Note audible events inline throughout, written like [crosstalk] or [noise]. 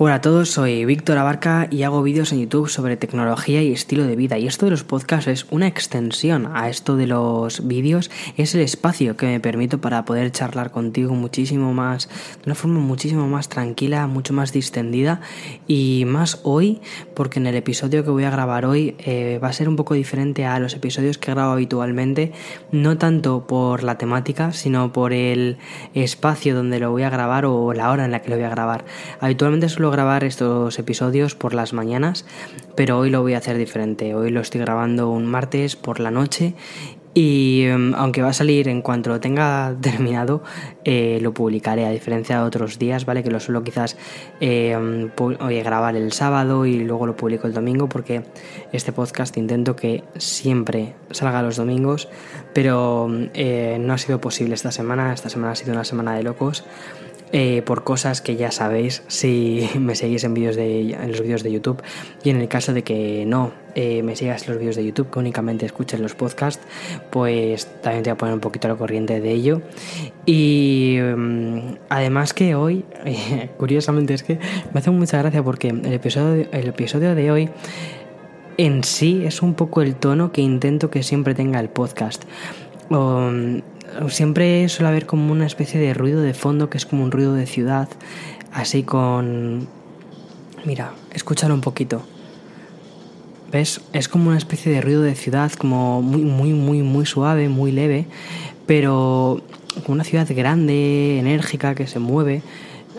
Hola a todos, soy Víctor Abarca y hago vídeos en YouTube sobre tecnología y estilo de vida. Y esto de los podcasts es una extensión a esto de los vídeos, es el espacio que me permito para poder charlar contigo muchísimo más, de una forma muchísimo más tranquila, mucho más distendida y más hoy, porque en el episodio que voy a grabar hoy eh, va a ser un poco diferente a los episodios que grabo habitualmente, no tanto por la temática, sino por el espacio donde lo voy a grabar o la hora en la que lo voy a grabar. Habitualmente solo grabar estos episodios por las mañanas, pero hoy lo voy a hacer diferente. Hoy lo estoy grabando un martes por la noche y em, aunque va a salir en cuanto lo tenga [laughs] terminado, eh, lo publicaré, a diferencia de otros días, ¿vale? Que lo suelo quizás eh, grabar el sábado y luego lo publico el domingo, porque este podcast intento que siempre salga los domingos, pero eh, no ha sido posible esta semana. Esta semana ha sido una semana de locos. Eh, por cosas que ya sabéis si [laughs] me seguís en, vídeos de, en los vídeos de YouTube y en el caso de que no eh, me sigas en los vídeos de YouTube, que únicamente escuches los podcasts, pues también te voy a poner un poquito a la corriente de ello. Y mm, además que hoy, [laughs] curiosamente es que me hace mucha gracia porque el episodio, el episodio de hoy en sí es un poco el tono que intento que siempre tenga el podcast. Um, siempre suele haber como una especie de ruido de fondo que es como un ruido de ciudad, así con... Mira, escúchalo un poquito. ¿Ves? Es como una especie de ruido de ciudad, como muy, muy, muy, muy suave, muy leve, pero como una ciudad grande, enérgica, que se mueve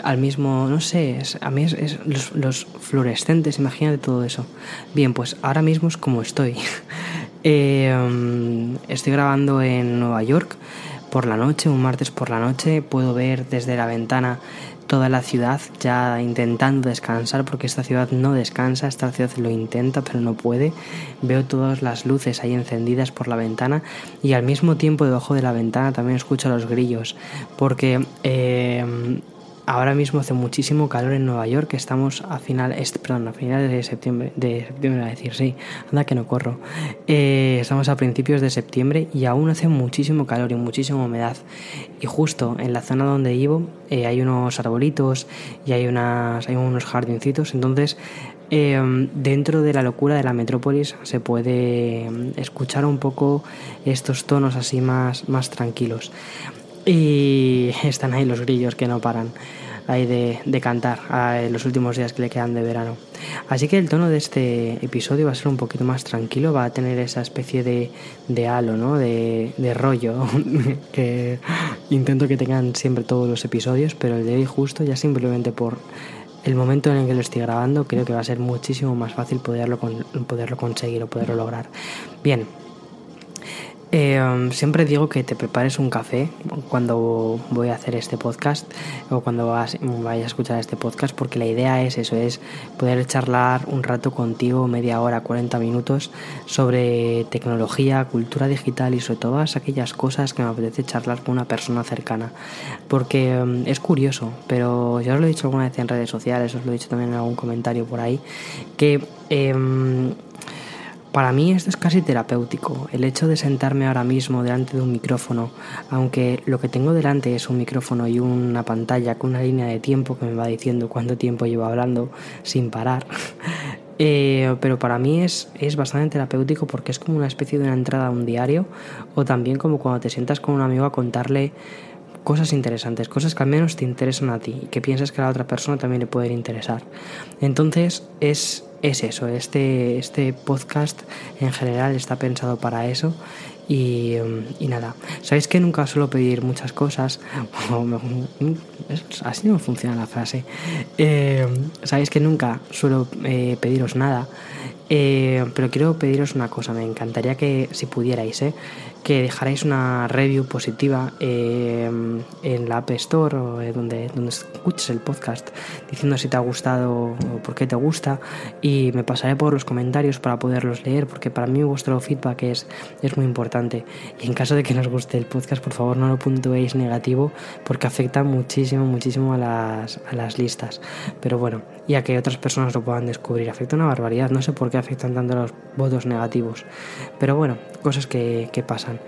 al mismo, no sé, a mí es, los, los, fluorescentes, imagínate todo eso. Bien, pues ahora mismo es como estoy. [laughs] Eh, um, estoy grabando en Nueva York por la noche, un martes por la noche, puedo ver desde la ventana toda la ciudad ya intentando descansar porque esta ciudad no descansa, esta ciudad lo intenta pero no puede. Veo todas las luces ahí encendidas por la ventana y al mismo tiempo debajo de la ventana también escucho los grillos porque eh, Ahora mismo hace muchísimo calor en Nueva York, estamos a final, perdón, a finales de septiembre, de septiembre a decir, sí, anda que no corro. Eh, estamos a principios de septiembre y aún hace muchísimo calor y muchísima humedad. Y justo en la zona donde vivo eh, hay unos arbolitos y hay, unos jardincitos, entonces em, dentro de la locura de la metrópolis se puede em, escuchar un poco estos tonos así más, más tranquilos. Y están ahí los grillos que no paran ahí de, cantar en los últimos días que le quedan de verano. Así que el tono de este episodio va a ser un poquito más tranquilo, va a tener esa especie de, de halo, ¿no? de, de rollo [laughs] que intento que tengan siempre todos los episodios, pero el de hoy justo ya simplemente por el momento en el que lo estoy grabando creo que va a ser muchísimo más fácil poderlo, poderlo conseguir o poderlo lograr. Bien, eh, siempre digo que te prepares un café cuando voy a hacer este podcast o cuando vas, a escuchar este podcast porque la idea es eso, es poder charlar un rato contigo, media hora, 40 minutos sobre tecnología, cultura digital y sobre todas aquellas cosas que me apetece charlar con una persona cercana. Porque em, es curioso, pero ya os lo he dicho alguna vez en redes sociales, os lo he dicho también en algún comentario por ahí, que... Eh, para mí esto es casi terapéutico, el hecho de sentarme ahora mismo delante de un micrófono, aunque lo que tengo delante es un micrófono y una pantalla con una línea de tiempo que me va diciendo cuánto tiempo llevo hablando sin parar. [laughs] Eh, pero para mí es, es bastante terapéutico porque es como una especie de una entrada a un diario o también como cuando te sientas con un amigo a contarle cosas interesantes, cosas que al menos te interesan a ti y que piensas que a la otra persona también le pueden interesar. Entonces es, es eso, este, este podcast en general está pensado para eso y, nada, sabéis que nunca suelo pedir muchas cosas, [laughs] así no funciona la frase, eh, sabéis que nunca suelo eh, pediros nada, eh, pero quiero pediros una cosa, me encantaría que si pudierais. Que dejarais una review positiva eh, en la App Store o donde, donde escuches el podcast diciendo si te ha gustado o por qué te gusta. Y me pasaré por los comentarios para poderlos leer porque para mí vuestro feedback es, es muy importante. Y en caso de que nos guste el podcast por favor no lo puntuéis negativo porque afecta muchísimo muchísimo a las, a las listas. Pero bueno y a que otras personas lo puedan descubrir afecta una barbaridad no sé por qué afectan tanto los votos negativos. Pero bueno, cosas que, que pasan.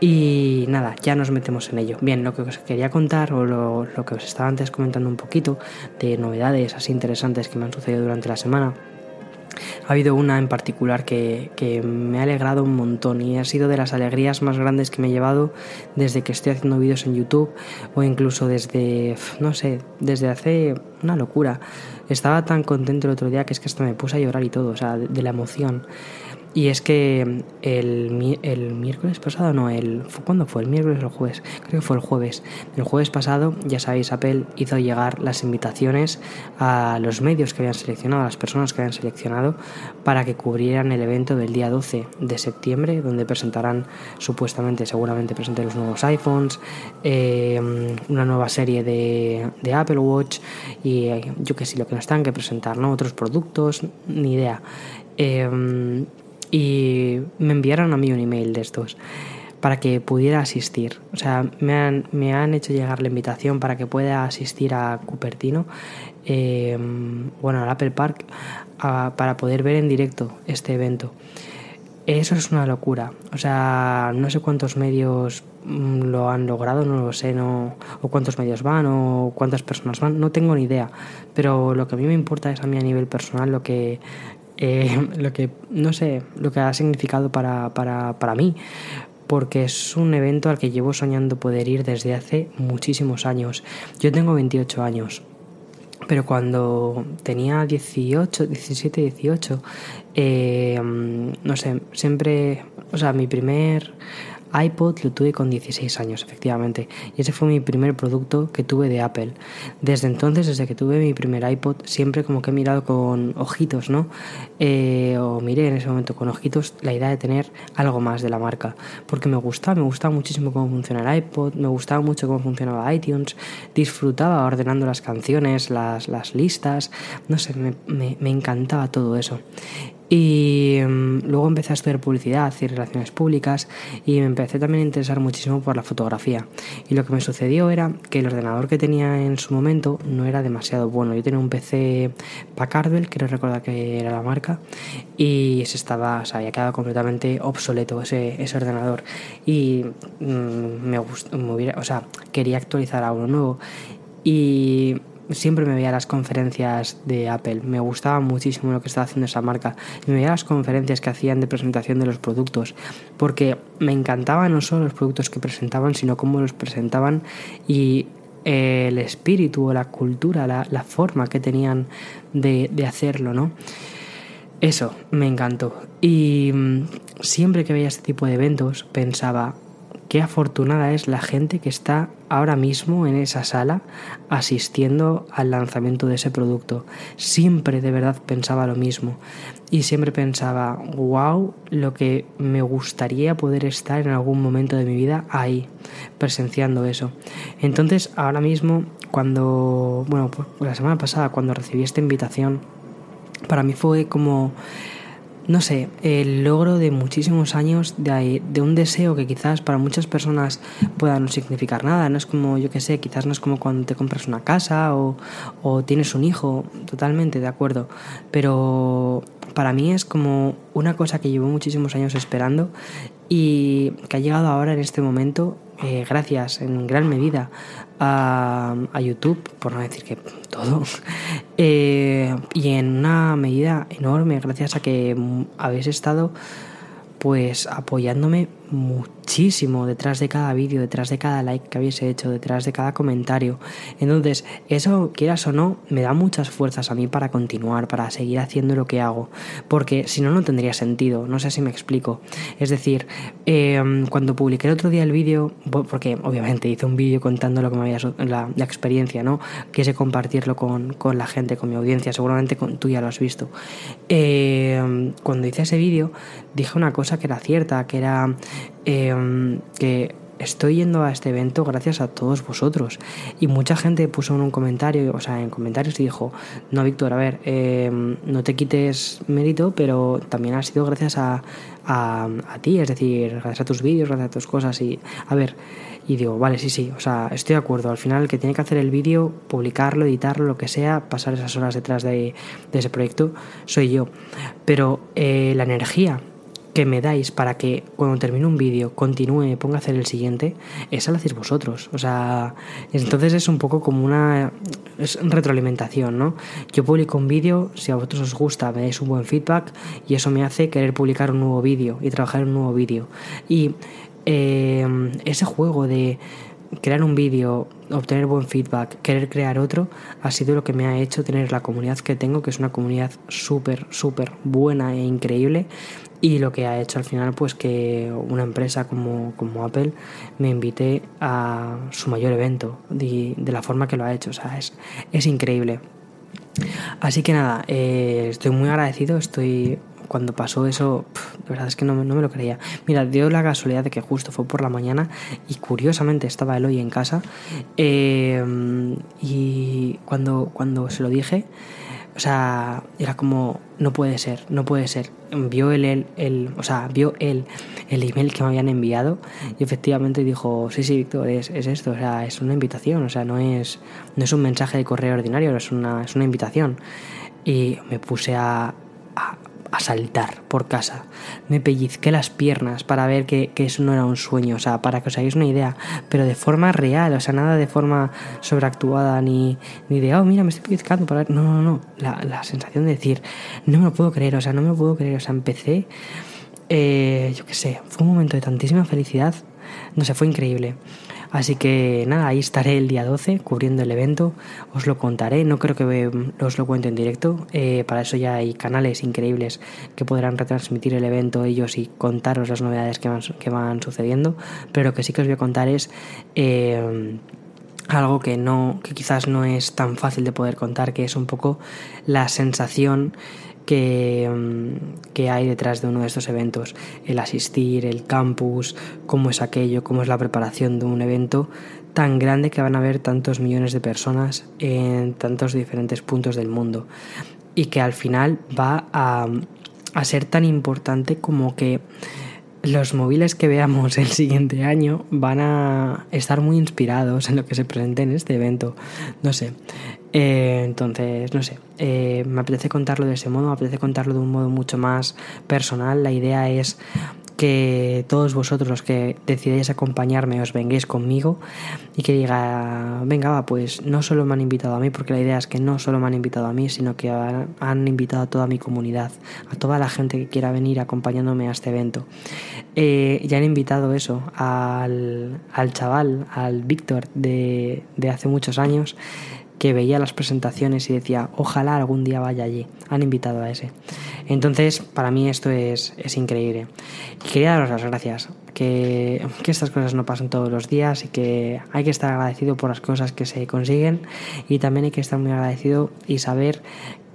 Y nada, ya nos metemos en ello. Bien, lo que os quería contar, o lo, lo que os estaba antes comentando un poquito, de novedades así interesantes que me han sucedido durante la semana ha habido una en particular que, que, me ha alegrado un montón y ha sido de las alegrías más grandes que me he llevado desde que estoy haciendo vídeos en YouTube o incluso desde, no sé, desde hace una locura. Estaba tan contento el otro día que es que hasta me puse a llorar y todo, o sea, de, de la emoción. Y es que el, el miércoles pasado, no, el, ¿cuándo fue? ¿El miércoles o el jueves? Creo que fue el jueves. El jueves pasado, ya sabéis, Apple hizo llegar las invitaciones a los medios que habían seleccionado, a las personas que habían seleccionado, para que cubrieran el evento del día 12 de septiembre, donde presentarán, supuestamente, seguramente presenten los nuevos iPhones, eh, una nueva serie de, de, Apple Watch y yo que sé, lo que nos tengan que presentar, ¿no? Otros productos, ni idea. Eh, y me enviaron a mí un email de estos para que pudiera asistir. O sea, me han, me han hecho llegar la invitación para que pueda asistir a Cupertino, eh, bueno, al Apple Park, a, para poder ver en directo este evento. Eso es una locura. O sea, no sé cuántos medios mm, lo han logrado, no lo sé, no, o cuántos medios van, o cuántas personas van, no tengo ni idea. Pero lo que a mí me importa es a mí a nivel personal lo que, eh, lo que, no sé, lo que ha significado para, para, para mí porque es un evento al que llevo soñando poder ir desde hace muchísimos años. Yo tengo 28 años, pero cuando tenía 18, 17, 18, eh, no sé, siempre, o sea, mi primer iPod lo tuve con 16 años, efectivamente, y ese fue mi primer producto que tuve de Apple. Desde entonces, desde que tuve mi primer iPod, siempre como que he mirado con ojitos, ¿no? Eh, o miré en ese momento con ojitos la idea de tener algo más de la marca, porque me gustaba, me gustaba muchísimo cómo funciona el iPod, me gustaba mucho cómo funcionaba iTunes, disfrutaba ordenando las canciones, las, las listas, no sé, me, me encantaba todo eso. Y um, luego empecé a estudiar publicidad y relaciones públicas y me empecé también a interesar muchísimo por la fotografía. Y lo que me sucedió era que el ordenador que tenía en su momento no era demasiado bueno. Yo tenía un PC Packardwell, quiero recordar que era la marca, y se estaba, o sea, había quedado completamente obsoleto ese, ese ordenador. Y um, me, gustó, me hubiera, o sea, quería actualizar a uno nuevo. Y siempre me veía las conferencias de Apple, me gustaba muchísimo lo que estaba haciendo esa marca, me veía las conferencias que hacían de presentación de los productos, porque me encantaban no solo los productos que presentaban, sino cómo los presentaban y el espíritu la cultura, la, la forma que tenían de, de hacerlo, ¿no? Eso me encantó. Y mm, siempre que veía este tipo de eventos pensaba, qué afortunada es la gente que está ahora mismo en esa sala asistiendo al lanzamiento de ese producto. Siempre de verdad pensaba lo mismo y siempre pensaba, wow, lo que me gustaría poder estar en algún momento de mi vida ahí, presenciando eso. Entonces, ahora mismo, cuando, bueno, pues la semana pasada, cuando recibí esta invitación, para mí fue como no sé, el logro de muchísimos años de, de, un deseo que quizás para muchas personas pueda no significar nada. No es como, yo que sé, quizás no es como cuando te compras una casa o, o tienes un hijo, totalmente de acuerdo. Pero para mí es como una cosa que llevo muchísimos años esperando y que ha llegado ahora en este momento eh, gracias en gran medida a, YouTube, por no decir que todo, [laughs] eh, y en una medida enorme gracias a que habéis estado pues apoyándome muchísimo detrás de cada vídeo, detrás de cada like que habéis hecho, detrás de cada comentario. Entonces, eso, quieras o no, me da muchas fuerzas a mí para continuar, para seguir haciendo lo que hago, porque si no, no tendría sentido, no sé si me explico. Es decir, eh, cuando publiqué el otro día el vídeo, porque obviamente hice un vídeo contando lo que me había, la, experiencia, ¿no? Quise compartirlo con, con, la gente, con mi audiencia, seguramente tú ya lo has visto. Eh, cuando hice ese vídeo, dije una cosa que era cierta, que era eh, que estoy yendo a este evento gracias a todos vosotros. Y mucha gente puso en un comentario, o sea, en comentarios y dijo, no, Víctor, a ver, eh, no te quites mérito, pero también ha sido gracias a, a, a, ti, es decir, gracias a tus vídeos, gracias a tus cosas. Y, a ver, Y digo, vale, sí, sí, o sea, estoy de acuerdo. Al final el que tiene que hacer el vídeo, publicarlo, editarlo, lo que sea, pasar esas horas detrás de, ese proyecto, soy yo. Pero eh, la energía que me dais para que cuando termine un vídeo continúe ponga a hacer el siguiente, esa la hacéis vosotros. O sea, entonces es un poco como una es retroalimentación, ¿no? Yo publico un vídeo, si a vosotros os gusta, me dais un buen feedback y eso me hace querer publicar un nuevo vídeo y trabajar un nuevo vídeo. Y eh, ese juego de crear un vídeo, obtener buen feedback, querer crear otro, ha sido lo que me ha hecho tener la comunidad que tengo, que es una comunidad súper, súper buena e increíble. Y lo que ha hecho al final, pues que una empresa como, como Apple me invite a su mayor evento, de, de, la forma que lo ha hecho. O sea, es, es increíble. Así que nada, eh, estoy muy agradecido, estoy cuando pasó eso, de verdad es que no, no, me lo creía. Mira, dio la casualidad de que justo fue por la mañana y curiosamente estaba él hoy en casa. Eh, y cuando, cuando se lo dije, o sea, era como, no puede ser, no puede ser. Vio él, el, el, o sea, vio él el email que me habían enviado y efectivamente dijo, sí, sí, Víctor, es, es, esto, o sea, es una invitación, o sea, no es, no es un mensaje de correo ordinario, es una, es una invitación. Y me puse a, a, saltar por casa. Me pellizqué las piernas para ver que, que, eso no era un sueño, o sea, para que os hagáis una idea, pero de forma real, o sea, nada de forma sobreactuada ni, ni de, oh, mira, me estoy pellizcando para ver. No, no, no. La, la sensación de decir, no me lo puedo creer, o sea, no me lo puedo creer, o sea, empecé, eh, yo qué sé, fue un momento de tantísima felicidad, no sé, fue increíble. Así que nada, ahí estaré el día 12 cubriendo el evento, os lo contaré, no creo que os lo cuente en directo, eh, para eso ya hay canales increíbles que podrán retransmitir el evento ellos y contaros las novedades que van, sucediendo, pero lo que sí que os voy a contar es... Eh, algo que no que quizás no es tan fácil de poder contar que es un poco la sensación que, que, hay detrás de uno de estos eventos, el asistir, el campus, cómo es aquello, cómo es la preparación de un evento tan grande que van a haber tantos millones de personas en tantos diferentes puntos del mundo. Y que al final va a, a ser tan importante como que los móviles que veamos el siguiente año van a estar muy inspirados en lo que se presente en este evento. No sé. Eh, entonces, no sé. Eh, me apetece contarlo de ese modo, me apetece contarlo de un modo mucho más personal. La idea es que todos vosotros los que decidáis acompañarme os vengáis conmigo y que diga, venga, va, pues no solo me han invitado a mí, porque la idea es que no solo me han invitado a mí, sino que han invitado a toda mi comunidad, a toda la gente que quiera venir acompañándome a este evento. Eh, ya han invitado eso al, al chaval, al Víctor de, de hace muchos años que veía las presentaciones y decía, ojalá algún día vaya allí. Han invitado a ese. Entonces, para mí esto es, es increíble. Y quería daros las gracias, que, que, estas cosas no pasan todos los días y que hay que estar agradecido por las cosas que se consiguen y también hay que estar muy agradecido y saber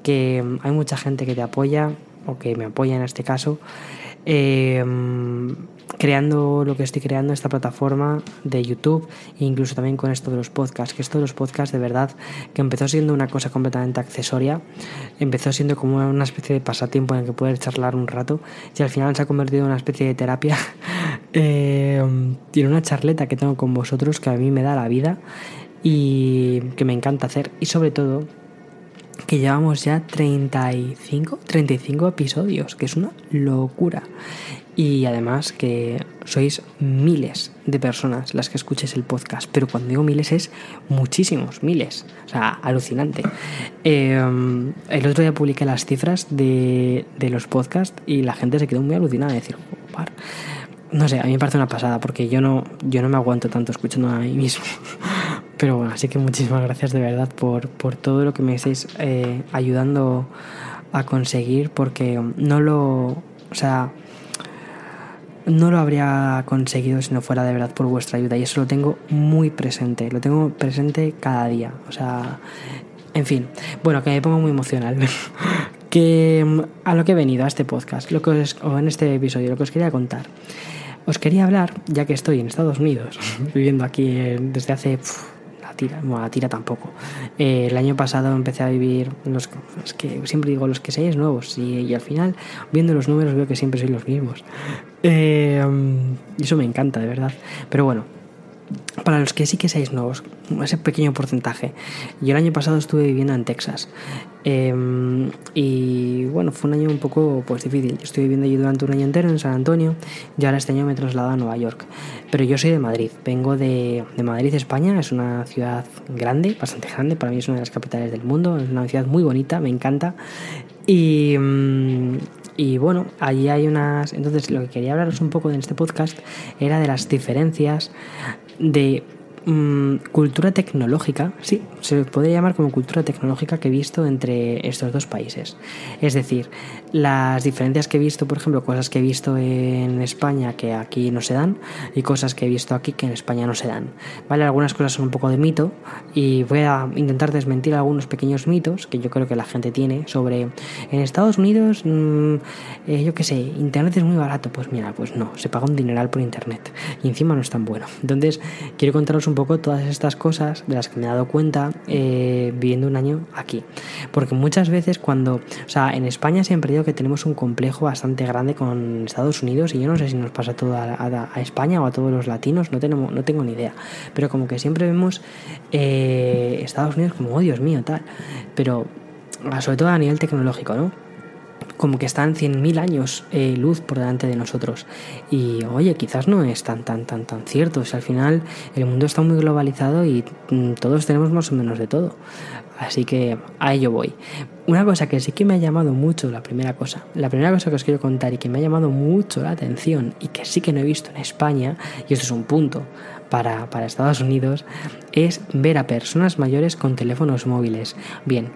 que hay mucha gente que te apoya o que me apoya en este caso. Eh, creando lo que estoy creando, esta plataforma de YouTube e incluso también con esto de los podcasts, que esto de los podcasts de verdad que empezó siendo una cosa completamente accesoria, empezó siendo como una especie de pasatiempo en el que poder charlar un rato y al final se ha convertido en una especie de terapia [laughs] eh, una charleta que tengo con vosotros que a mí me da la vida y que me encanta hacer y sobre todo que llevamos ya 35, 35 episodios, que es una locura y además que sois miles de personas las que escuchéis el podcast, pero cuando digo miles es muchísimos, miles, o sea, alucinante. Eh, el otro día publiqué las cifras de, de, los podcasts y la gente se quedó muy alucinada de decir, par. no sé, a mí me parece una pasada porque yo no, yo no me aguanto tanto escuchando a mí mismo. [laughs] Pero bueno, así que muchísimas gracias de verdad por, por todo lo que me estáis eh, ayudando a conseguir porque no lo, o sea, no lo habría conseguido si no fuera de verdad por vuestra ayuda y eso lo tengo muy presente, lo tengo presente cada día, o sea, en fin, bueno, que me pongo muy emocional. [laughs] que mm, a lo que he venido a este podcast, lo que os, o en este episodio, lo que os quería contar. Os quería hablar, ya que estoy en Estados Unidos, [laughs] viviendo aquí desde hace tira, bueno, la tira tampoco. Eh, el año pasado empecé a vivir, los, que siempre digo los que seis nuevos y, y, al final viendo los números veo que siempre soy los mismos. Eh, y eso me encanta, de verdad. Pero bueno, para los que sí que seáis nuevos, ese pequeño porcentaje. Yo el año pasado estuve viviendo en Texas. Em, y bueno, fue un año un poco pues difícil. Yo estuve viviendo allí durante un año entero en San Antonio y ahora este año me he trasladado a Nueva York. Pero yo soy de Madrid, vengo de, de Madrid, España. Es una ciudad grande, bastante grande. Para mí es una de las capitales del mundo. Es una ciudad muy bonita, me encanta. Y, mm, y bueno, allí hay unas... Entonces lo que quería hablaros un poco en este podcast era de las diferencias de Mm, cultura tecnológica, sí, se podría llamar como cultura tecnológica que he visto entre estos dos países. Es decir, las diferencias que he visto, por ejemplo, cosas que he visto en España que aquí no se dan y cosas que he visto aquí que en España no se dan. Vale, algunas cosas son un poco de mito y voy a intentar desmentir algunos pequeños mitos que yo creo que la gente tiene sobre en Estados Unidos, mm, eh, yo qué sé, Internet es muy barato. Pues mira, pues no, se paga un dineral por Internet y encima no es tan bueno. Entonces, quiero contaros un un poco todas estas cosas de las que me he dado cuenta eh, viviendo un año aquí. Porque muchas veces cuando, o sea, en España siempre digo que tenemos un complejo bastante grande con Estados Unidos y yo no sé si nos pasa todo a, España o a todos los latinos, no, tenemos, no tengo ni idea. Pero como que siempre vemos eh, Estados Unidos como, oh Dios mío, tal. Pero sobre todo a nivel tecnológico, ¿no? Como que están 100.000 años eh, luz por delante de nosotros. Y oye, quizás no es tan, tan, tan, tan cierto. al final el mundo está muy globalizado y mm, todos tenemos más o menos de todo. Así que a ello voy. Una cosa que sí que me ha llamado mucho, la primera cosa, la primera cosa que os quiero contar y que me ha llamado mucho la atención y que sí que no he visto en España, y esto es un punto para, para Estados Unidos, es ver a personas mayores con teléfonos móviles. Bien,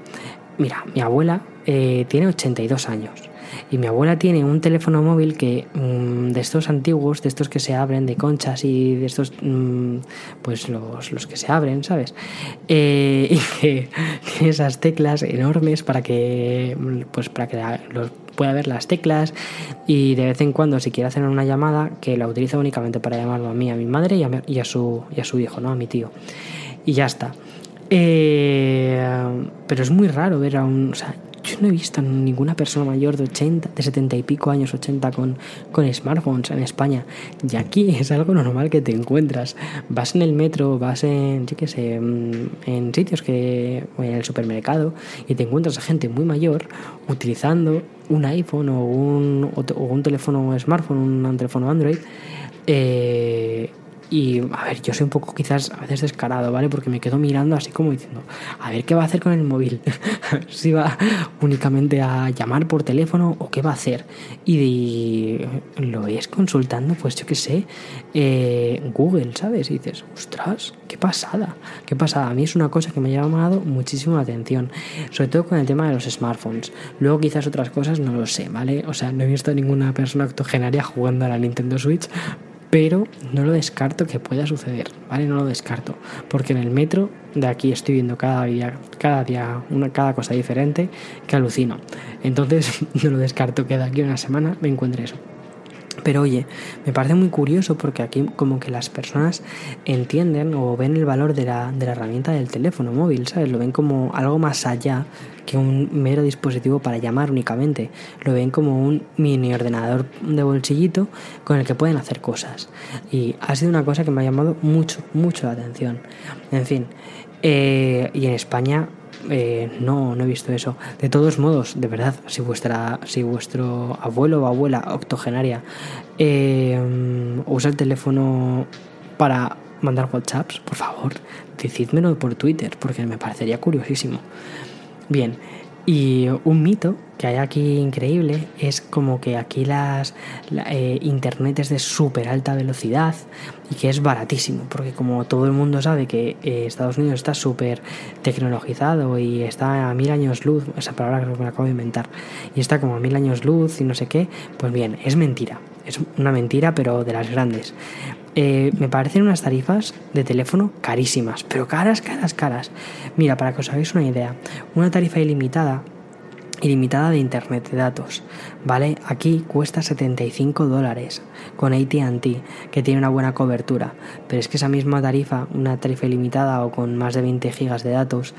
Mira, mi abuela eh, tiene 82 años y mi abuela tiene un teléfono móvil que mm, de estos antiguos, de estos que se abren de conchas y de estos, mm, pues los, los, que se abren, ¿sabes? Eh, [laughs] y que tiene esas teclas enormes para que, pues para que los pueda ver las teclas y de vez en cuando si quiere hacer una llamada que la utiliza únicamente para llamarlo a mí, a mi madre y a, y a su, y a su hijo, ¿no? A mi tío. Y ya está. Eh, pero es muy raro ver a un... O sea, yo no he visto a ninguna persona mayor de 80, de 70 y pico años, 80 con, con smartphones en España. Y aquí [laughs] es algo normal que te encuentras. Vas en el metro, vas en, yo qué sé, mm, en sitios que, en el supermercado y te encuentras a gente muy mayor utilizando un iPhone o un, o, un teléfono smartphone, un teléfono Android. Eh, y a ver, yo soy un poco quizás a veces descarado, ¿vale? Porque me quedo mirando así como diciendo, a ver qué va a hacer con el móvil. [laughs] si va únicamente a llamar por teléfono o qué va a hacer. Y lo es consultando, pues yo qué sé, eh, Google, ¿sabes? Y dices, ostras, qué pasada, qué pasada. A mí es una cosa que me ha llamado muchísimo la atención, sobre todo con el tema de los smartphones. Luego quizás otras cosas no lo sé, ¿vale? O sea, no he visto ninguna persona octogenaria jugando a la Nintendo Switch, pero no lo descarto que pueda suceder, ¿vale? No lo descarto, porque en el metro de aquí estoy viendo cada día, cada día una, cada cosa diferente que alucino. Entonces [laughs] no lo descarto que de aquí a una semana me encuentre eso. Pero oye, me parece muy curioso porque aquí como que las personas entienden o ven el valor de la, de la herramienta del teléfono móvil, ¿sabes? Lo ven como algo más allá que un mero dispositivo para llamar únicamente. Lo ven como un mini ordenador de bolsillito con el que pueden hacer cosas. Y ha sido una cosa que me ha llamado mucho, mucho la atención. En fin, eh, y en España eh, no, no he visto eso. De todos modos, de verdad, si vuestra, si vuestro abuelo o abuela octogenaria eh, usa el teléfono para mandar WhatsApps, por favor, decídmelo por Twitter, porque me parecería curiosísimo. Bien, y un mito que hay aquí increíble es como que aquí las eh, internet es de súper alta velocidad y que es baratísimo, porque como todo el mundo sabe que eh, Estados Unidos está súper tecnologizado y está a mil años luz, esa palabra que me acabo de inventar, y está como a mil años luz y no sé qué, pues bien, es mentira, es una mentira pero de las grandes. Eh, me parecen unas tarifas de teléfono carísimas, pero caras, caras, caras. Mira, para que os hagáis una idea, una tarifa ilimitada ilimitada de internet de datos, ¿vale? Aquí cuesta 75 dólares con ATT, que tiene una buena cobertura, pero es que esa misma tarifa, una tarifa ilimitada o con más de 20 gigas de datos,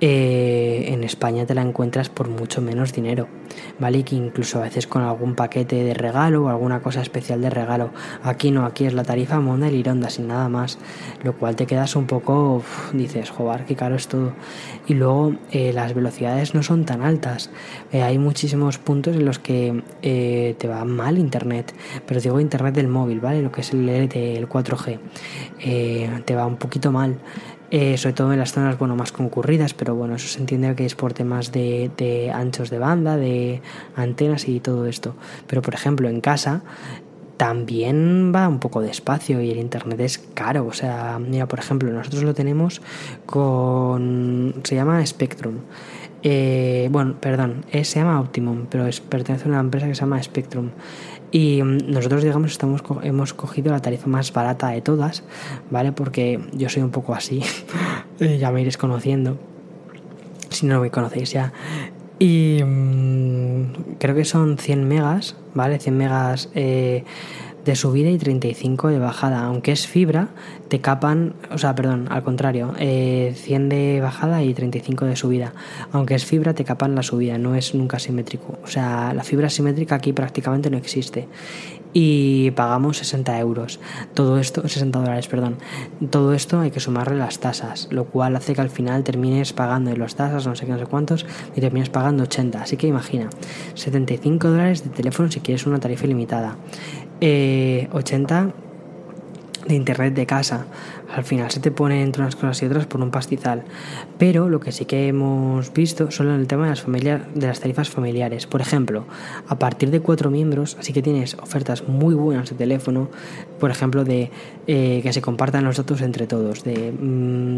eh, en España te la encuentras por mucho menos dinero, ¿vale? Y que incluso a veces con algún paquete de regalo o alguna cosa especial de regalo. Aquí no, aquí es la tarifa Monda y Lironda, sin nada más, lo cual te quedas un poco, dices, joder, qué caro es todo. Y luego eh, las velocidades no son tan altas, eh, hay muchísimos puntos en los que te va mal internet, pero digo internet del móvil, ¿vale? Lo que es el el 4G, te va un poquito mal. Eh, sobre todo en las zonas bueno, más concurridas, pero bueno, eso se entiende que es por temas de, de, anchos de banda, de antenas y todo esto. Pero por ejemplo, en casa también va un poco despacio y el internet es caro. O sea, mira, por ejemplo, nosotros lo tenemos con. se llama Spectrum. Eh, bueno, perdón, eh, se llama Optimum, pero es, pertenece a una empresa que se llama Spectrum. Y mm, nosotros, digamos, estamos, hemos cogido la tarifa más barata de todas, ¿vale? Porque yo soy un poco así, [laughs] ya me iréis conociendo, si no me conocéis ya. Y mm, creo que son 100 megas, ¿vale? 100 megas eh, de subida y 35 de bajada. Aunque es fibra, te capan, o sea, perdón, al contrario, 100 eh, de bajada y 35 de subida. Aunque es fibra, te capan la subida, no es nunca simétrico. O sea, la fibra simétrica aquí prácticamente no existe. Y pagamos 60 euros. Todo esto, 60 dólares, perdón. Todo esto hay que sumarle las tasas, lo cual hace que al final termines pagando de las tasas, no sé qué, no sé cuántos, y termines pagando 80. Así que imagina, 75 dólares de teléfono si quieres una tarifa ilimitada. 80 eh, de internet de casa. Al final se te pone entre unas cosas y otras por un pastizal. Pero lo que sí que hemos visto son el tema de las, familias, de las tarifas familiares. Por ejemplo, a partir de cuatro miembros, así que tienes ofertas muy buenas de teléfono, por ejemplo, de eh, que se compartan los datos entre todos, de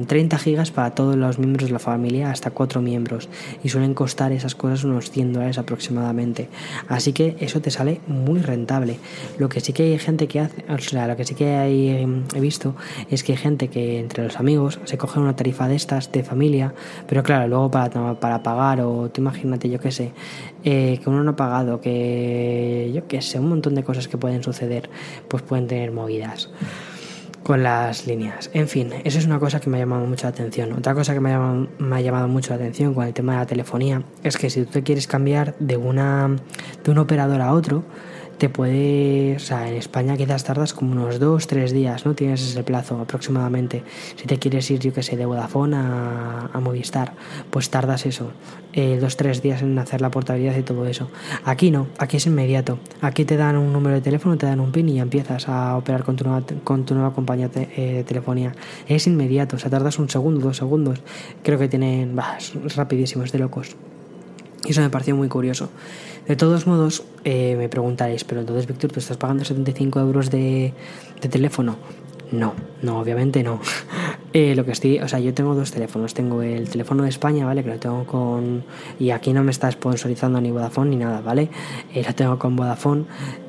30 mm, gigas para todos los miembros de la familia hasta cuatro miembros. Y suelen costar esas cosas unos 100 dólares aproximadamente. Así que eso te sale muy rentable. Lo que sí que hay gente que hace, o sea, lo que sí que hay, he visto es que gente que entre los amigos se coge una tarifa de estas de familia, pero claro, luego para, para pagar o tú imagínate, yo qué sé, eh, que uno no ha pagado, que yo qué sé, un montón de cosas que pueden suceder, pues pueden tener movidas con las líneas. En fin, eso es una cosa que me ha llamado mucho la atención. Otra cosa que me ha llamado, me ha llamado mucho la atención con el tema de la telefonía es que si tú te quieres cambiar de una de un operador a otro, te puede, o sea, en España quizás tardas como unos dos, tres días, ¿no? Tienes ese plazo aproximadamente. Si te quieres ir, yo que sé, de Vodafone a, Movistar, pues tardas eso, eh, dos, tres días en hacer la portabilidad y todo eso. Aquí no, aquí es inmediato. Aquí te dan un número de teléfono, te dan un PIN y ya empiezas a operar con tu nueva, con tu nueva compañía eh, de telefonía. Es inmediato, o sea, tardas un segundo, dos segundos. Creo que tienen, bah, rapidísimos de locos. Y eso me pareció muy curioso. De todos modos, eh, me preguntaréis, pero entonces, Víctor, ¿tú estás pagando 75 euros de, de teléfono? No, no, obviamente no. [laughs] Eh, lo que estoy, o sea, yo tengo dos teléfonos. Tengo el teléfono de España, ¿vale? Que lo tengo con. Y aquí no me está sponsorizando ni Vodafone ni nada, ¿vale? [laughs] Eh, lo tengo con Vodafone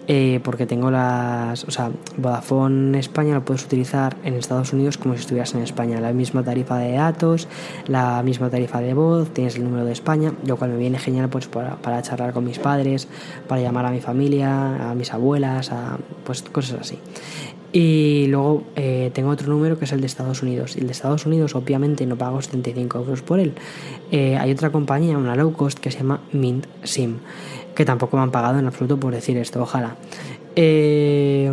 eh, porque tengo las. O sea, Vodafone España lo puedes utilizar en Estados Unidos como si estuvieras en España. La misma tarifa de datos, la misma tarifa de voz, tienes el número de España, lo cual me viene genial pues para, para charlar con mis padres, para llamar a mi familia, a mis abuelas, a pues cosas así. Y luego eh, tengo otro número que es el de Estados Unidos. Y el de Estados Unidos, obviamente, no pago 75 euros por él. Eh, hay otra compañía, una low cost, que se llama Mint Sim, que tampoco me han pagado en absoluto por decir esto, ojalá. Eh,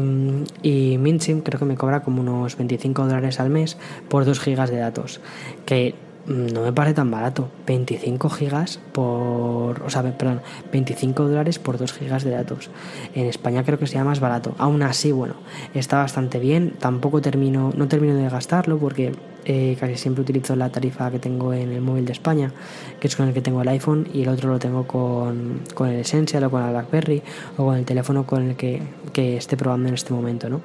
y Mint Sim creo que me cobra como unos 25 dólares al mes por 2 gigas de datos. Que no me parece tan barato. 25 gigas por. O sea, perdón, 25 dólares por 2 gigas de datos. En España creo que sea más barato. Aún así, bueno, está bastante bien. Tampoco termino, no termino de gastarlo porque eh, casi siempre utilizo la tarifa que tengo en el móvil de España, que es con el que tengo el iPhone, y el otro lo tengo con, con el Essential o con el Blackberry o con el teléfono con el que, que esté probando en este momento, ¿no?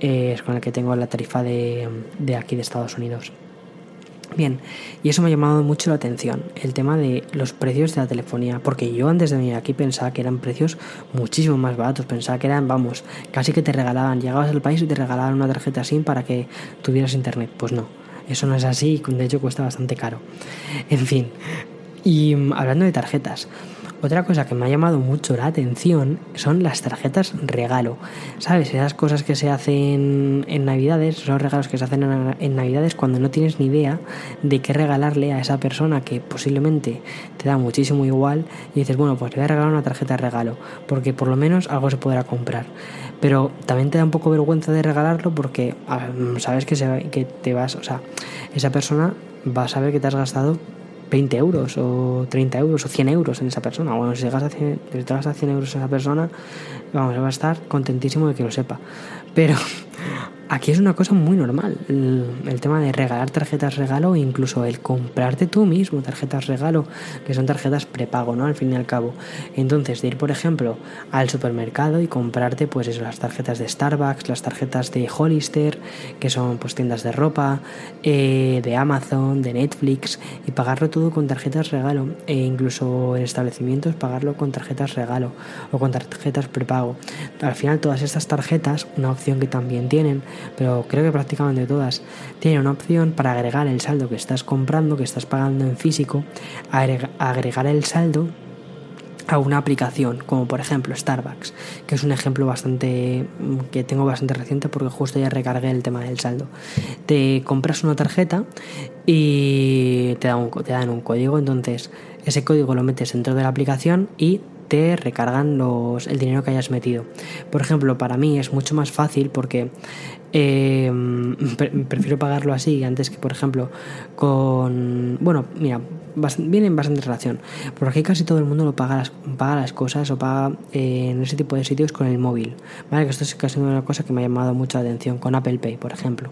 Eh, es con el que tengo la tarifa de, de aquí de Estados Unidos. Bien, y eso me ha llamado mucho la atención, el tema de los precios de la telefonía, porque yo antes de venir aquí pensaba que eran precios muchísimo más baratos, pensaba que eran, vamos, casi que te regalaban, llegabas al país y te regalaban una tarjeta SIM para que tuvieras internet. Pues no, eso no es así, de hecho cuesta bastante caro. En fin, Y mm, hablando de tarjetas, otra cosa que me ha llamado mucho la atención son las tarjetas regalo. ¿Sabes? Esas cosas que se hacen en Navidades, esos regalos que se hacen en Navidades cuando no tienes ni idea de qué regalarle a esa persona que posiblemente te da muchísimo igual y dices, bueno, pues le voy a regalar una tarjeta regalo, porque por lo menos algo se podrá comprar. Pero también te da un poco vergüenza de regalarlo porque sabes que, se, que te vas, o sea, esa persona va a saber que te has gastado 20 euros o 30 euros o 100 euros en esa persona. Bueno, si llegas a 100, si te gastas 100 euros en esa persona, vamos, va a estar contentísimo de que lo sepa. Pero Aquí es una cosa muy normal, el, tema de regalar tarjetas regalo e incluso el comprarte tú mismo tarjetas regalo, que son tarjetas prepago, ¿no? Al fin y al cabo. Entonces, de ir, por ejemplo, al supermercado y comprarte, pues eso, las tarjetas de Starbucks, las tarjetas de Hollister, que son pues tiendas de ropa, eh, de Amazon, de Netflix, y pagarlo todo con tarjetas regalo, e incluso en establecimientos pagarlo con tarjetas regalo o con tarjetas prepago. Al final, todas estas tarjetas, una opción que también tienen, pero creo que prácticamente todas tienen una opción para agregar el saldo que estás comprando, que estás pagando en físico, agregar el saldo a una aplicación, como por ejemplo Starbucks, que es un ejemplo bastante que tengo bastante reciente porque justo ya recargué el tema del saldo. Te compras una tarjeta y te, da te dan un código, entonces ese código lo metes dentro de la aplicación y te recargan los, el dinero que hayas metido. Por ejemplo, para mí es mucho más fácil porque eh, prefiero pagarlo así antes que, por ejemplo, con... Bueno, mira, viene en bastante relación. Porque aquí casi todo el mundo lo paga las, paga las cosas o paga en ese tipo de sitios con el móvil. ¿Vale? Que esto es casi una cosa que me ha llamado mucho la atención. Con Apple Pay, por ejemplo.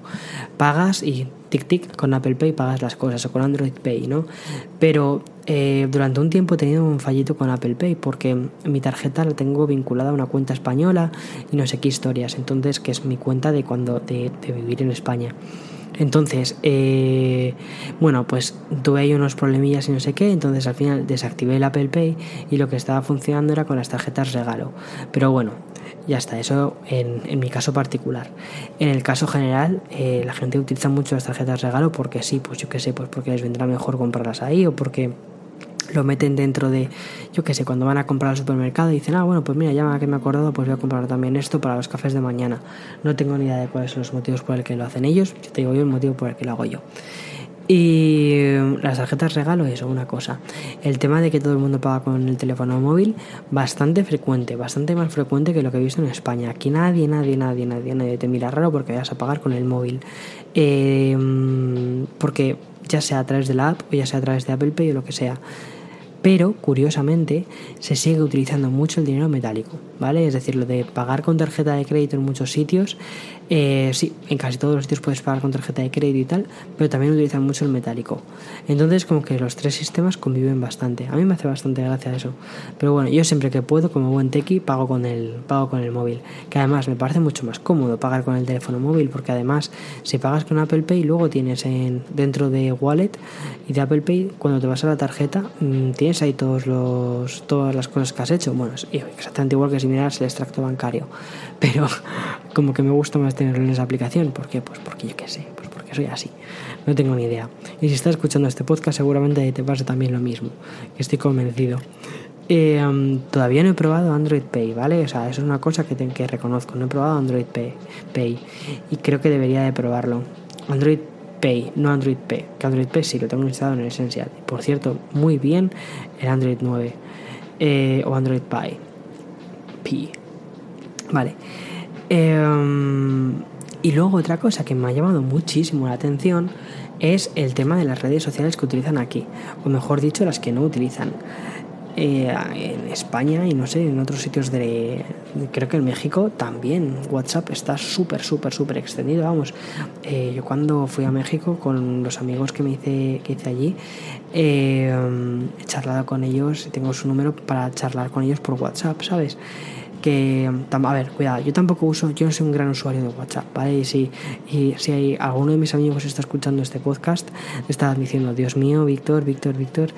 Pagas y tic tic con Apple Pay pagas las cosas o con Android Pay, ¿no? Pero eh, durante un tiempo he tenido un fallito con Apple Pay porque mi tarjeta la tengo vinculada a una cuenta española y no sé qué historias. Entonces, que es mi cuenta de cuando de, de vivir en España. Entonces, eh, bueno, pues tuve ahí unos problemillas y no sé qué, entonces al final desactivé el Apple Pay y lo que estaba funcionando era con las tarjetas regalo. Pero bueno, ya está, eso en, en mi caso particular. En el caso general, eh, la gente utiliza mucho las tarjetas regalo porque sí, pues yo qué sé, pues porque les vendrá mejor comprarlas ahí o porque lo meten dentro de, yo qué sé, cuando van a comprar al supermercado y dicen, ah, bueno, pues mira, ya que me he acordado, pues voy a comprar también esto para los cafés de mañana. No tengo ni idea de cuáles son los motivos por el que lo hacen ellos, yo te digo yo el motivo por el que lo hago yo. Y las tarjetas regalo, eso, una cosa. El tema de que todo el mundo paga con el teléfono móvil, bastante frecuente, bastante más frecuente que lo que he visto en España. Aquí nadie, nadie, nadie, nadie, nadie te mira raro porque vayas a pagar con el móvil. Eh, porque ya sea a través de la app o ya sea a través de Apple Pay o lo que sea pero curiosamente se sigue utilizando mucho el dinero metálico, ¿vale? Es decir, lo de pagar con tarjeta de crédito en muchos sitios, eh, sí, en casi todos los sitios puedes pagar con tarjeta de crédito y tal, pero también utilizan mucho el metálico. Entonces, como que los tres sistemas conviven bastante. A mí me hace bastante gracia eso. Pero bueno, yo siempre que puedo, como buen tequi, pago con el, pago con el móvil. Que además me parece mucho más cómodo pagar con el teléfono móvil, porque además, si pagas con Apple Pay, luego tienes en, dentro de Wallet y de Apple Pay, cuando te vas a la tarjeta, mm, tienes ahí todos los, todas las cosas que has hecho. Bueno, es exactamente igual que si miras el extracto bancario. [laughs] Pero como que me gusta más tenerlo en esa aplicación. ¿Por qué? Pues porque yo qué sé, pues porque soy así. No tengo ni idea. Y si estás escuchando este podcast seguramente te pasa también lo mismo. Estoy convencido. Eh, todavía no he probado Android Pay, ¿vale? O sea, eso es una cosa que, que reconozco. No he probado Android Pay, Pay y creo que debería de probarlo. Android Pay, no Android P. Que Android P sí lo tengo instalado en el Essential. Por cierto, muy bien el Android 9 eh, o Android Pie. Pi. Vale. Em, y luego otra cosa que me ha llamado muchísimo la atención es el tema de las redes sociales que utilizan aquí, o mejor dicho, las que no utilizan. Eh, en España y no sé, en otros sitios de... Creo que en México también WhatsApp está súper, súper, súper extendido. Vamos, eh, yo cuando fui a México con los amigos que me hice, que hice allí, eh, he charlado con ellos, tengo su número para charlar con ellos por WhatsApp, ¿sabes? Que, a ver, cuidado, yo tampoco uso, yo no soy un gran usuario de WhatsApp, ¿vale? Y si, y si hay alguno de mis amigos está escuchando este podcast, está diciendo, Dios mío, Víctor, Víctor, Víctor,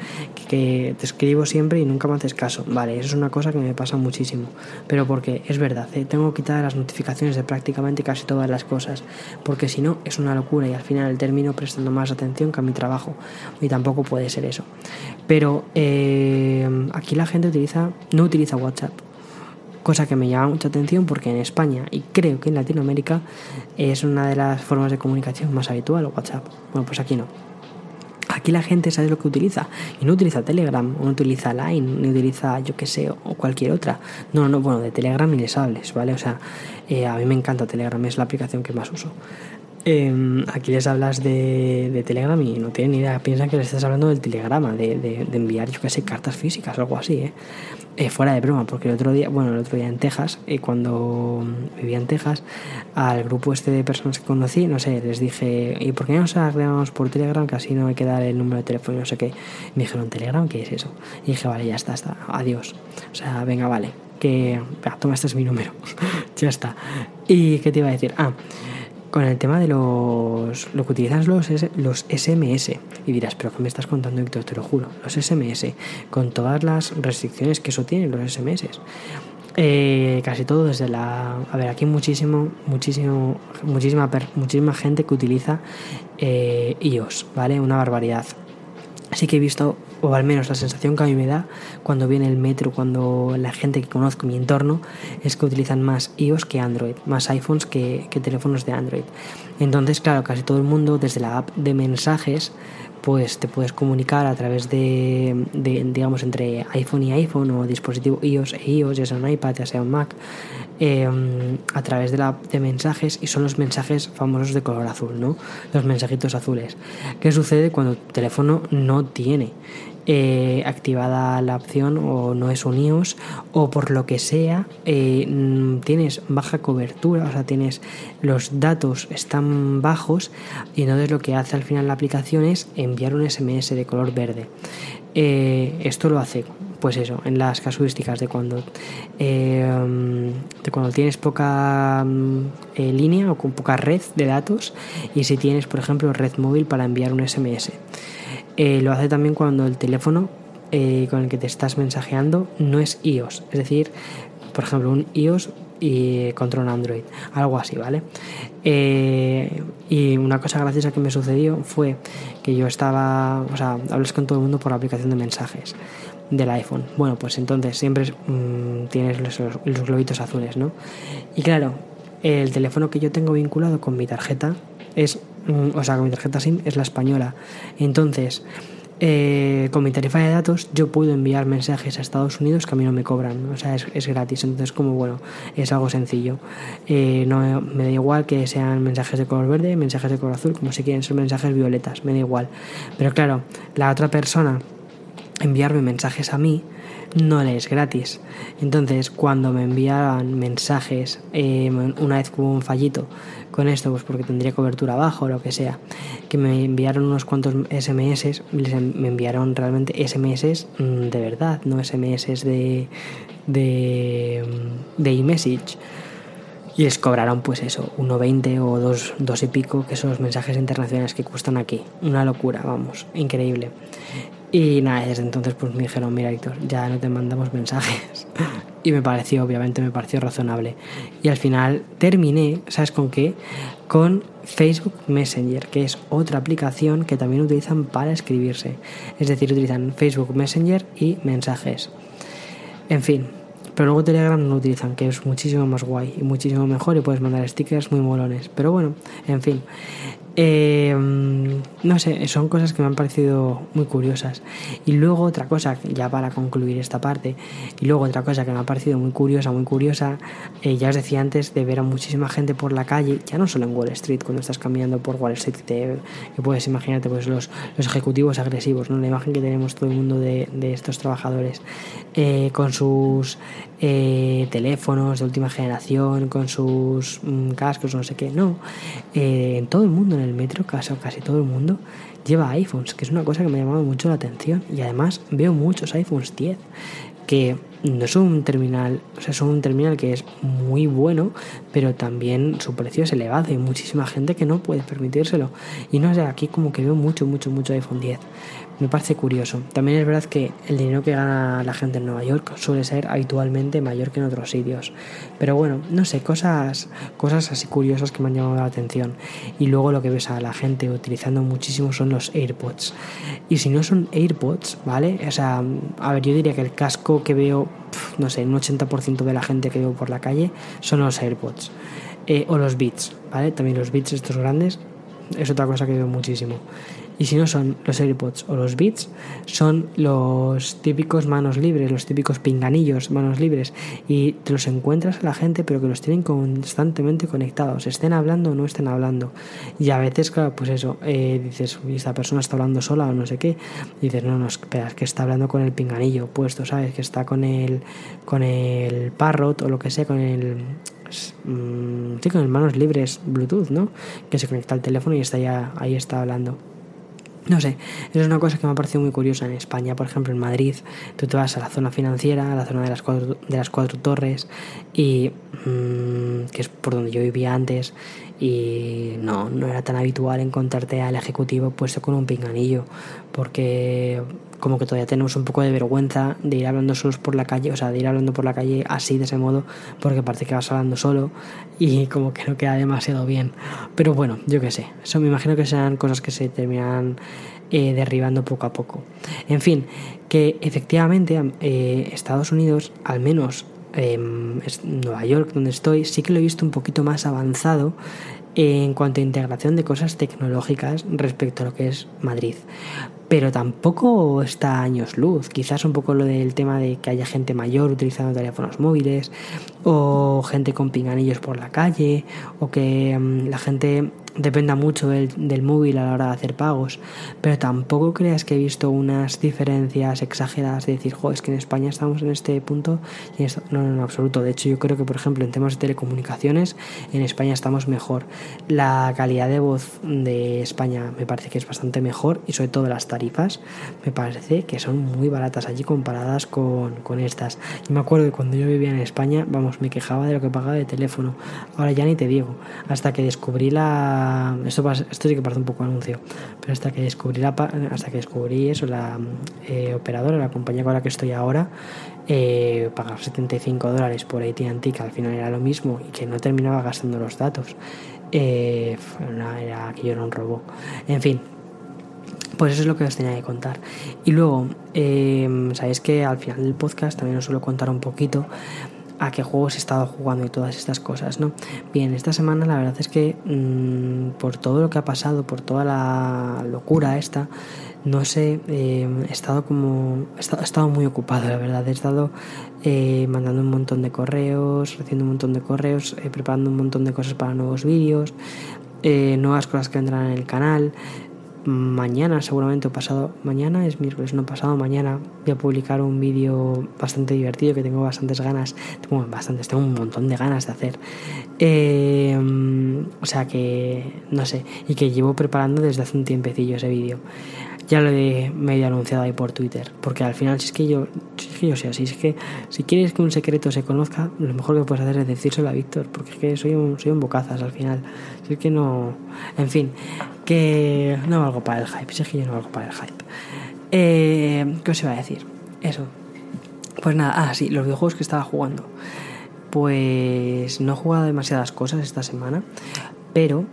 que, te escribo siempre y nunca me haces caso, vale, eso es una cosa que me pasa muchísimo, pero porque es verdad, ¿eh? tengo quitar las notificaciones de prácticamente casi todas las cosas, porque si no es una locura y al final termino prestando más atención que a mi trabajo, y tampoco puede ser eso. Pero eh, aquí la gente utiliza, no utiliza WhatsApp cosa que me llama mucha atención porque en España y creo que en Latinoamérica es una de las formas de comunicación más habitual, WhatsApp. Bueno, pues aquí no. Aquí la gente sabe lo que utiliza y no utiliza Telegram, no utiliza Line, ni utiliza yo qué sé, o cualquier otra. No, no, bueno, de Telegram ni les hables, ¿vale? O sea, eh, a mí me encanta Telegram, es la aplicación que más uso. Em, aquí les hablas de, Telegram y no tienen idea, piensan que les estás hablando del telegrama, de, de enviar, yo qué sé, cartas físicas algo así, ¿eh? Eh, fuera de broma, porque el otro día, bueno, el otro día en Texas, eh, cuando vivía en Texas, al grupo este de personas que conocí, no sé, les dije, ¿y por qué no nos agregamos por Telegram? Que así no hay que dar el número de teléfono no sé qué. me dijeron, ¿Telegram? ¿Qué es eso? Y dije, vale, ya está, está, adiós. O sea, venga, vale, que, toma, este es mi número, [laughs] ya está. ¿Y qué te iba a decir? Ah, con el tema de los lo que utilizan los, los SMS. Y dirás, pero ¿qué me estás contando, Víctor? Te lo juro. Los SMS, con todas las restricciones que eso tiene, los SMS. Eh, casi todo desde la... A ver, aquí muchísimo, muchísimo, muchísima, muchísima gente que utiliza eh, iOS, ¿vale? Una barbaridad. Así que he visto o al menos la sensación que a mí me da cuando viene el metro, cuando la gente que conozco mi entorno, es que utilizan más iOS que Android, más iPhones que, que teléfonos de Android. Entonces, claro, casi todo el mundo desde la app de mensajes pues te puedes comunicar a través de, digamos, entre iPhone y iPhone o dispositivo iOS e iOS, ya sea un iPad, ya sea un Mac, em, a través de, la, de mensajes y son los mensajes famosos de color azul, ¿no? Los mensajitos azules. ¿Qué sucede cuando tu teléfono no tiene eh, activada la opción o no es un iOS o por lo que sea eh, mm, tienes baja cobertura, o sea, tienes los datos están bajos y entonces lo que hace al final la aplicación es enviar un SMS de color verde. Eh, esto lo hace pues eso, en las casuísticas de cuando, de cuando tienes poca mm, línea o con poca red de datos y si tienes, por ejemplo, red móvil para enviar un SMS. Eh, lo hace también cuando el teléfono eh, con el que te estás mensajeando no es iOS, es decir, por ejemplo, un iOS y contra un Android, algo así, ¿vale? Eh, y una cosa graciosa que me sucedió fue que yo estaba, o sea, hablas con todo el mundo por la aplicación de mensajes del iPhone. Bueno, pues entonces siempre mm, tienes los, globitos azules, ¿no? Y claro, el teléfono que yo tengo vinculado con mi tarjeta es o sea, con mi tarjeta SIM es la española. Entonces, eh, con mi tarifa de datos yo puedo enviar mensajes a Estados Unidos que a mí no me cobran, o sea, es, gratis, entonces como bueno, es algo sencillo. Eh, no me da igual que sean mensajes de color verde, mensajes de color azul, como si quieren ser mensajes violetas, me da igual. Pero claro, la otra persona enviarme mensajes a mí no le es gratis. Entonces, cuando me enviaban mensajes, eh, una vez hubo un fallito con esto, pues porque tendría cobertura abajo o lo que sea, que me enviaron unos cuantos SMS, me enviaron realmente SMS mm, de verdad, no SMS de, de, de iMessage. Y les cobraron pues eso, 1,20 o 2, dos y pico, que son los mensajes internacionales que cuestan aquí. Una locura, vamos, increíble. Y nada, desde entonces pues me dijeron, mira Víctor, ya no te mandamos mensajes. [laughs] y me pareció, obviamente me pareció razonable. Y al final terminé, ¿sabes con qué? Con Facebook Messenger, que es otra aplicación que también utilizan para escribirse. Es decir, utilizan Facebook Messenger y mensajes. En fin, pero luego Telegram no lo utilizan, que es muchísimo más guay y muchísimo mejor y puedes mandar stickers muy molones. Pero bueno, en fin. Eh, no sé, son cosas que me han parecido muy curiosas. Y luego otra cosa, ya para concluir esta parte, y luego otra cosa que me ha parecido muy curiosa, muy curiosa, eh, ya os decía antes de ver a muchísima gente por la calle, ya no solo en Wall Street, cuando estás caminando por Wall Street, que, puedes imaginarte pues los, los, ejecutivos agresivos, ¿no? la imagen que tenemos todo el mundo de, de estos trabajadores, eh, con sus teléfonos de última generación, con sus mm, cascos, no sé qué, no, en todo el mundo en el metro, casi, casi todo el mundo, lleva iPhones, que es una cosa que me ha llamado mucho la atención. Y además veo muchos iPhones 10, que no es un terminal, o sea, es un terminal que es muy bueno, pero también su precio es elevado. Hay muchísima gente que no puede permitírselo. Y no sé, aquí como que veo mucho, mucho, mucho iPhone 10. Me parece curioso. También es verdad que el dinero que gana la gente en Nueva York suele ser habitualmente mayor que en otros sitios. Pero bueno, no sé, cosas, cosas así curiosas que me han llamado la atención. Y luego lo que ves a la gente utilizando muchísimo son los AirPods. Y si no son AirPods, ¿vale? O sea, a ver, yo diría que el casco que veo, no sé, un 80% de la gente que veo por la calle son los AirPods. Eh, o los Beats, ¿vale? También los Beats estos grandes es otra cosa que veo muchísimo. Y si no son los AirPods o los Beats, son los típicos manos libres, los típicos pinganillos manos libres. Y te los encuentras a la gente, pero que los tienen constantemente conectados, estén hablando o no estén hablando. Y a veces, claro, pues eso, eh, dices, esta persona está hablando sola o no sé qué. dices, no, no, espera, es que está hablando con el pinganillo puesto, ¿sabes? Que está con el, con el parrot o lo que sea, con el mm, sí, con manos libres Bluetooth, ¿no? Que se conecta al teléfono y está ya ahí está hablando. No sé, es una cosa que me ha parecido muy curiosa en España. Por ejemplo, en Madrid, tú te vas a la zona financiera, a la zona de las cuatro, de las cuatro torres, y mm, que es por donde yo vivía antes, y no, no era tan habitual encontrarte al ejecutivo puesto con un pinganillo, porque como que todavía tenemos un poco de vergüenza de ir hablando solos por la calle, o sea, de ir hablando por la calle así, de ese modo, porque parece que vas hablando solo y [laughs] como que no queda demasiado bien. Pero bueno, yo qué sé, eso me imagino que sean cosas que se terminan eh, derribando poco a poco. En fin, que efectivamente eh, Estados Unidos, al menos em, Nueva York, donde estoy, sí que lo he visto un poquito más avanzado en cuanto a integración de cosas tecnológicas respecto a lo que es Madrid pero tampoco está años luz. Quizás un poco lo del tema de que haya gente mayor utilizando teléfonos móviles, o gente con pinganillos por la calle, o que mm, la gente dependa mucho del, del, móvil a la hora de hacer pagos, pero tampoco creas que he visto unas diferencias exageradas de decir, jo, es que en España estamos en este punto y esto... no, no, en absoluto. De hecho, yo creo que, por ejemplo, en temas de telecomunicaciones, en España estamos mejor. La calidad de voz de España me parece que es bastante mejor y sobre todo las tarifas me parece que son muy baratas allí comparadas con, con estas. Y me acuerdo que cuando yo vivía en España, vamos, me quejaba de lo que pagaba de teléfono. Ahora ya ni te digo, hasta que descubrí la esto, esto sí que parece un poco anuncio. Pero hasta que descubrí, la, hasta que descubrí eso, la eh, operadora, la compañía con la que estoy ahora, eh, pagar 75 dólares por ATT, que al final era lo mismo y que no terminaba gastando los datos. Eh, era, que yo era un robo. En fin, pues eso es lo que os tenía que contar. Y luego, eh, sabéis que al final del podcast también os suelo contar un poquito a qué juegos he estado jugando y todas estas cosas, ¿no? Bien, esta semana la verdad es que mm, por todo lo que ha pasado, por toda la locura esta, no sé, eh, he estado como, he estado, muy ocupado, la verdad, he estado eh, mandando un montón de correos, recibiendo un montón de correos, eh, preparando un montón de cosas para nuevos vídeos, nuevas cosas que vendrán en el canal, mañana seguramente o pasado mañana es miércoles no pasado mañana voy a publicar un vídeo bastante divertido que tengo bastantes ganas tengo bastantes tengo un montón de ganas de hacer. Eh, o sea que no sé y que llevo preparando desde hace un tiempecillo ese vídeo ya lo he medio anunciado ahí por Twitter. Porque al final, si es que yo, si es que yo sé así, es que si quieres que un secreto se conozca, lo mejor que puedes hacer es decírselo a Víctor. Porque es que soy un, soy un bocazas al final. Si es que no. En fin, que no valgo para el hype. Si es que yo no valgo para el hype. Eh, ¿Qué os iba a decir? Eso. Pues nada, ah, sí, los videojuegos que estaba jugando. Pues no he jugado demasiadas cosas esta semana, pero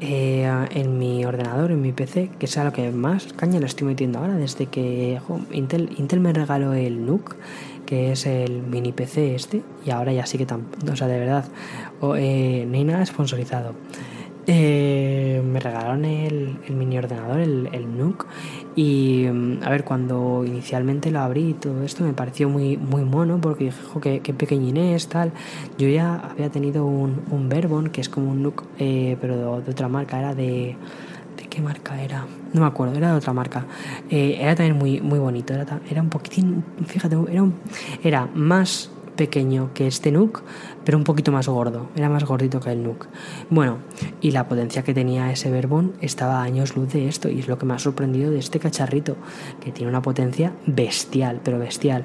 eh, en mi ordenador, en mi PC, que es a lo que más caña lo estoy metiendo ahora, desde que Intel, Intel me regaló el NUC, que es el mini PC este, y ahora ya sí que tan, o sea, de verdad, o, eh, hay nada sponsorizado. Eh, me regalaron el, mini ordenador, el, el NUC, y mm, a ver, cuando inicialmente lo abrí y todo esto me pareció muy, muy mono porque dije, jo, qué, pequeñín es, tal. Yo ya había tenido un, un Verbon, que es como un NUC, eh, pero de, otra marca, era de... ¿De qué marca era? No me acuerdo, era de otra marca. Eh, era también muy, muy bonito, era, era un poquitín, fíjate, era, era más pequeño que este Nook, pero un poquito más gordo, era más gordito que el Nook. Bueno, y la potencia que tenía ese Verbon estaba a años luz de esto, y es lo que me ha sorprendido de este cacharrito, que tiene una potencia bestial, pero bestial.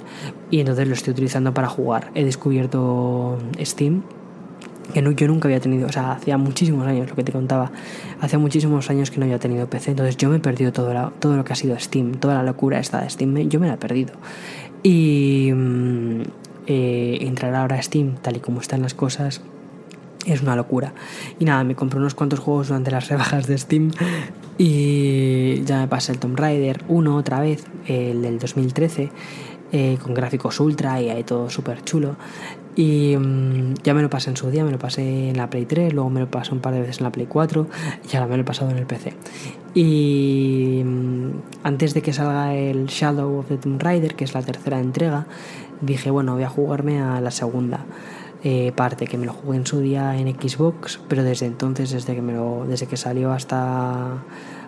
Y entonces lo estoy utilizando para jugar. He descubierto Steam que no, yo nunca había tenido, o sea, hacía muchísimos años, lo que te contaba, hacía muchísimos años que no había tenido PC, entonces yo me he perdido todo, todo lo que ha sido Steam, toda la locura esta de Steam, yo me la he perdido. Y mm, eh, entrar ahora a Steam, tal y como están las cosas, es una locura. Y nada, me compré unos cuantos juegos durante las rebajas de Steam y ya me pasé el Tomb Raider 1 otra vez, el del 2013. Eh, con gráficos ultra y ahí todo súper chulo. Y mm, ya me lo pasé en su día, me lo pasé en la Play 3, luego me lo pasé un par de veces en la Play 4 y ahora me lo he pasado en el PC. Y mm, antes de que salga el Shadow of the Tomb Raider, que es la tercera entrega, dije, bueno, voy a jugarme a la segunda. Eh, parte que me lo jugué en su día en Xbox, pero desde entonces, desde que me lo, desde que salió hasta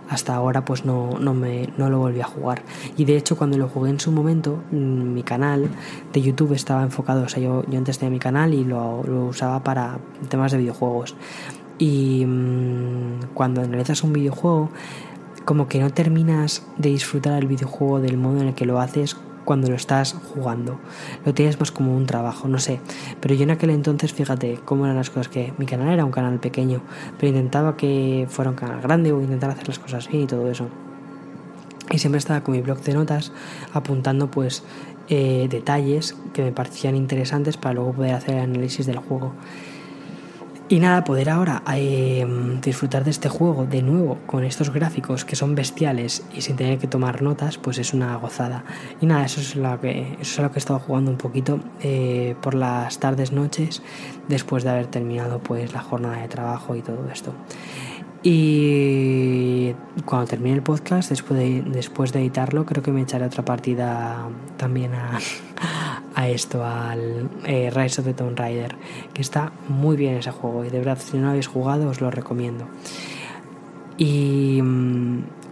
hasta ahora pues no, no, me, no lo volví a jugar. Y de hecho cuando lo jugué en su momento, mm, mi canal de YouTube estaba enfocado, o sea, yo, yo antes tenía mi canal y lo, lo usaba para temas de videojuegos. Y mmm, cuando analizas un videojuego, como que no terminas de disfrutar el videojuego del modo en el que lo haces cuando lo estás jugando. Lo tienes más como un trabajo, no sé. Pero yo en aquel entonces, fíjate cómo eran las cosas, que mi canal era un canal pequeño, pero intentaba que fuera un canal grande o intentar hacer las cosas bien y todo eso. Y siempre estaba con mi blog de notas apuntando pues eh, detalles que me parecían interesantes para luego poder hacer el análisis del juego. Y nada, poder ahora eh, disfrutar de este juego de nuevo con estos gráficos que son bestiales y sin tener que tomar notas, pues es una gozada. Y nada, eso es lo que, eso es lo que he estado jugando un poquito eh, por las tardes, noches, después de haber terminado pues la jornada de trabajo y todo esto. Y cuando termine el podcast, después de, después de editarlo, creo que me echaré otra partida también a, a esto, al eh, Rise of the Tomb Raider, que está muy bien ese juego y de verdad si no lo habéis jugado os lo recomiendo. Y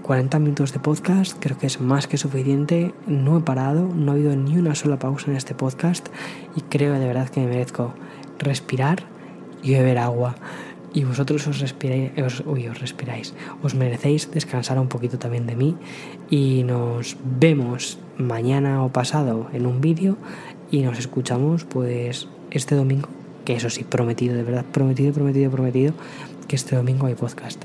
40 mm, minutos de podcast creo que es más que suficiente, no he parado, no ha habido ni una sola pausa en este podcast y creo de verdad que me merezco respirar y beber agua. Y vosotros os respiráis, os, respiráis, os merecéis descansar un poquito también de mí y nos vemos mañana o pasado en un vídeo y nos escuchamos pues este domingo, que eso sí, prometido, de verdad, prometido, prometido, prometido, que este domingo hay podcast.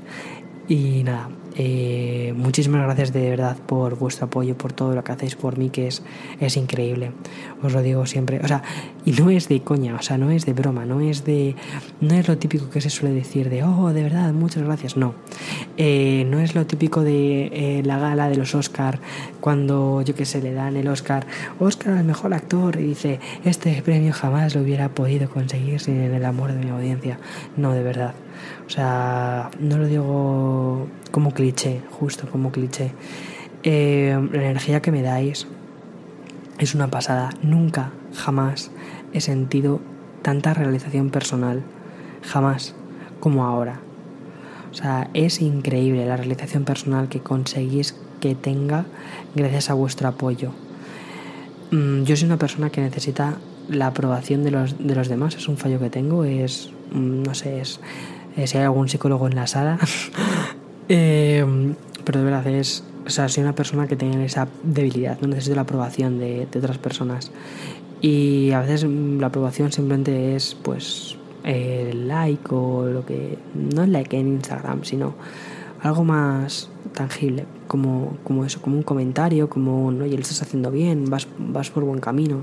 Y nada, eh, muchísimas gracias de verdad por vuestro apoyo, por todo lo que hacéis por mí, que es, es increíble. Os lo digo siempre. O sea, y no es de coña, o sea, no es de broma, no es de. No es lo típico que se suele decir de, oh, de verdad, muchas gracias. No. Eh, no es lo típico de eh, la gala de los Oscar, cuando, yo que sé, le dan el Oscar, Oscar al mejor actor, y dice, este premio jamás lo hubiera podido conseguir sin el amor de mi audiencia. No, de verdad. O sea, no lo digo como cliché, justo como cliché. Eh, la energía que me dais es una pasada. Nunca, jamás he sentido tanta realización personal. Jamás como ahora. O sea, es increíble la realización personal que conseguís que tenga gracias a vuestro apoyo. Mm, yo soy una persona que necesita la aprobación de los, de los demás. Es un fallo que tengo. Es, mm, no sé, es eh, si hay algún psicólogo en la sala. [laughs] Eh, pero de verdad es, o sea, soy una persona que tiene esa debilidad, no necesito la aprobación de, otras personas. Y a veces la aprobación simplemente es, pues, el like o lo que. No el like en Instagram, sino algo más tangible, como, como eso, como un comentario, como un, oye, lo estás haciendo bien, vas, vas por buen camino.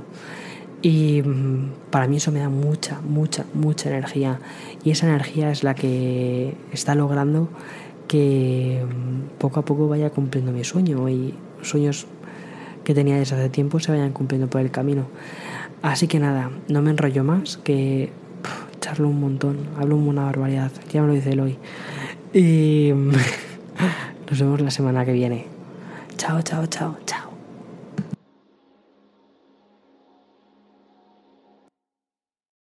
Y mm, para mí eso me da mucha, mucha, mucha energía. Y esa energía es la que está logrando que mm, poco a poco vaya cumpliendo mi sueño y sueños que tenía desde hace tiempo se vayan cumpliendo por el camino. Así que nada, no me enrollo más, que charlo un montón, hablo una barbaridad, ya me lo dice hoy Y [laughs] nos vemos la semana que viene. Chao, chao, chao, chao.